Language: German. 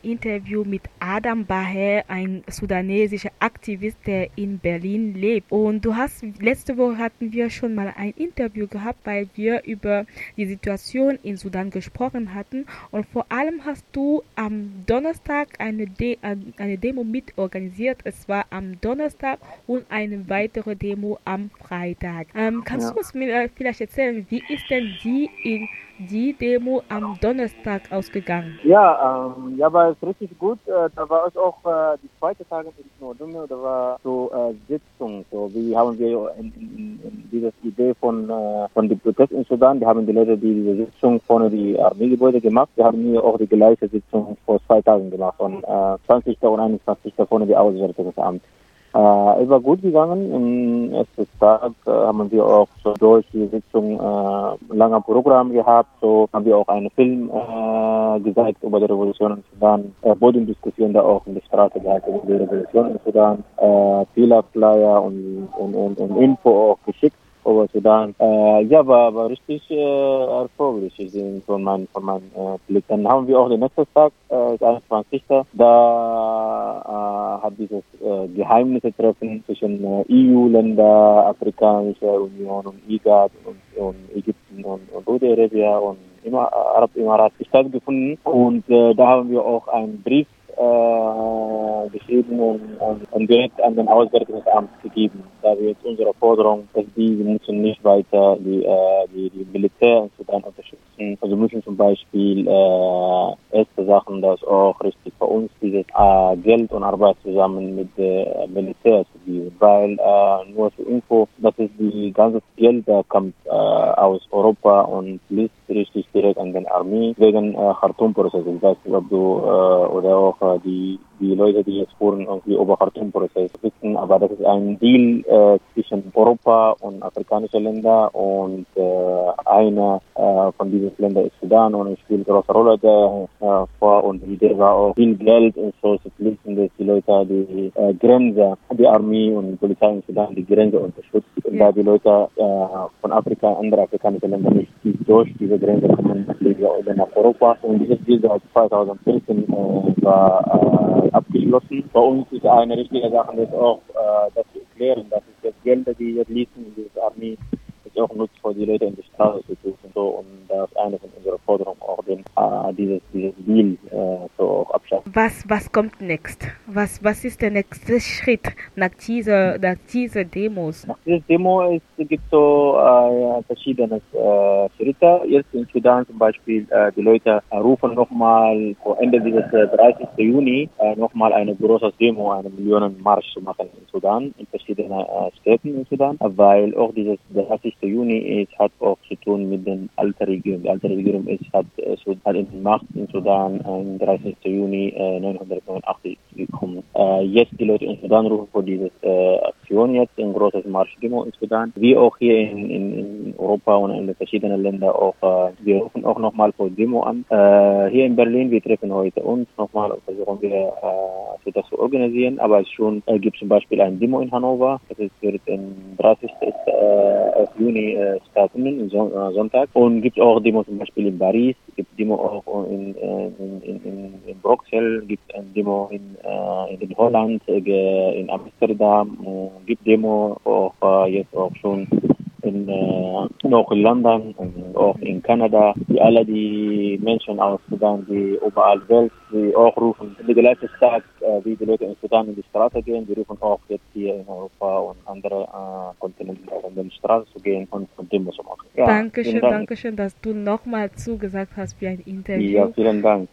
Interview mit Adam Baher, ein sudanesischer Aktivist, der in Berlin lebt. Und du hast, letzte Woche hatten wir schon mal ein Interview gehabt, weil wir über die Situation in Sudan gesprochen hatten. Und vor allem hast du am Donnerstag eine, De eine Demo mitorganisiert. Es war am Donnerstag und eine weitere Demo am Freitag. Ähm, kannst ja. du uns mir vielleicht erzählen, wie ist denn die in die Demo am Donnerstag ausgegangen? Ja, ähm, ja, war es richtig gut. Äh, da war es auch äh, die zweite Tage in Nordunge, da war so äh, Sitzung. So, wie haben wir in, in, in diese Idee von äh, von dem Protest in Sudan, wir haben die Leute, die diese Sitzung vorne die Armeegebäude gemacht, wir haben hier auch die gleiche Sitzung vor zwei Tagen gemacht, von äh, 20. und 21. vorne die Auswärtigungsamt. Äh, es war gut gegangen. Im ersten Tag äh, haben wir auch so durch die Sitzung äh, langer Programm gehabt. So haben wir auch einen Film äh, gezeigt über die Revolution in Sudan, äh, Bodendiskussion da auch in der Straße gehabt über die Revolution in Sudan, äh, viele Flyer und, und, und, und Info auch geschickt over Sudan. Äh, ja, war, war richtig äh, erfolgreich von meinem von mein, äh, Blick. Dann haben wir auch den nächsten Tag, äh, 21. Da äh, hat dieses äh, Geheimnisse treffen zwischen äh, EU-Länder, Afrikanische Union und IGAD und, und Ägypten und, und Saudi-Arabien und Arab-Emirat stattgefunden. Und äh, da haben wir auch einen Brief äh, geschrieben und, und, und, direkt an den Auswärtigungsamt gegeben. Da wir jetzt unsere Forderung, dass die müssen nicht weiter die, äh, die, die Militär in Sudan unterstützen. Also müssen zum Beispiel äh, erste Sachen, dass auch richtig bei uns dieses äh, Geld und Arbeit zusammen mit der Militär zu geben. Weil äh, nur zur Info, das ist die ganze Geld, da kommt äh, aus Europa und fließt richtig direkt an den Armee wegen äh, Khartoum-Prozess. Ich weiß nicht, ob du äh, oder auch äh, die die Leute, die jetzt fuhren, irgendwie über Khartoum-Prozess wissen, aber das ist ein Deal äh, zwischen Europa und afrikanischen Ländern und äh, einer äh, von diesen Ländern ist Sudan und spielt eine große Rolle da äh, vor. Und die Idee war auch viel Geld und so zu fließen, dass die Leute die äh, Grenze, die Armee und die Polizei in Sudan die Grenze unterstützt. Und ja. da die Leute äh, von Afrika, andere afrikanische Länder nicht durch diese Grenze kommen, nach Europa. Und dieses Deal seit 2015 äh, war äh, abgeschlossen. Bei uns ist eine richtige Sache, das auch äh, das zu erklären, dass es jetzt Gelder, die jetzt ließen in diese Armee, ist auch nutzt für die Leute in die Straße zu und so. Und das ist eine von unserer Forderungen auch, den, äh, dieses, dieses Deal äh, so auch abschaffen. Was, was kommt next? Was, was ist der nächste Schritt nach dieser, nach dieser Demos? Nach dieser Demo ist, gibt es so äh, verschiedene äh, Schritte. Jetzt in Sudan zum Beispiel, äh, die Leute rufen nochmal vor Ende dieses 30. Äh, Juni nochmal eine große Demo, eine Millionenmarsch zu machen in Sudan, in verschiedenen Städten in Sudan, weil auch dieses 30. Juni ist, hat auch zu tun mit den alten Regierung. Die alte Regierung ist, hat, äh, hat in Macht in Sudan am 30. Juni äh, 1989 gekommen. Äh, jetzt die Leute in Sudan rufen für diese äh, Aktion jetzt, ein großes Marschdemo in Sudan. Wie auch hier in, in, in Europa und in den verschiedenen Ländern auch, wir rufen auch nochmal für Demo an. Äh, hier in Berlin, wir treffen heute uns nochmal und versuchen wir das zu organisieren, aber es schon gibt zum Beispiel ein Demo in Hannover, das wird am 30. Äh, Juni stattfinden, Son Sonntag und gibt auch Demo zum Beispiel in Paris, gibt Demo auch in, in, in, in, Bruxelles, gibt ein Demo in, äh, in Holland, in Amsterdam, gibt Demo auch jetzt auch schon in, äh, noch in London und auch in Kanada, die alle die Menschen aus Sudan, die überall Welt, die auch rufen, die gleiche Tag, äh, wie die Leute in Sudan in die Straße gehen, die rufen auch jetzt hier in Europa und andere äh, Kontinente auch in die Straße zu gehen und von dem zu machen. Ja, Dankeschön, Dank. Dankeschön, dass du nochmal zugesagt hast für ein Interview. Ja, vielen Dank.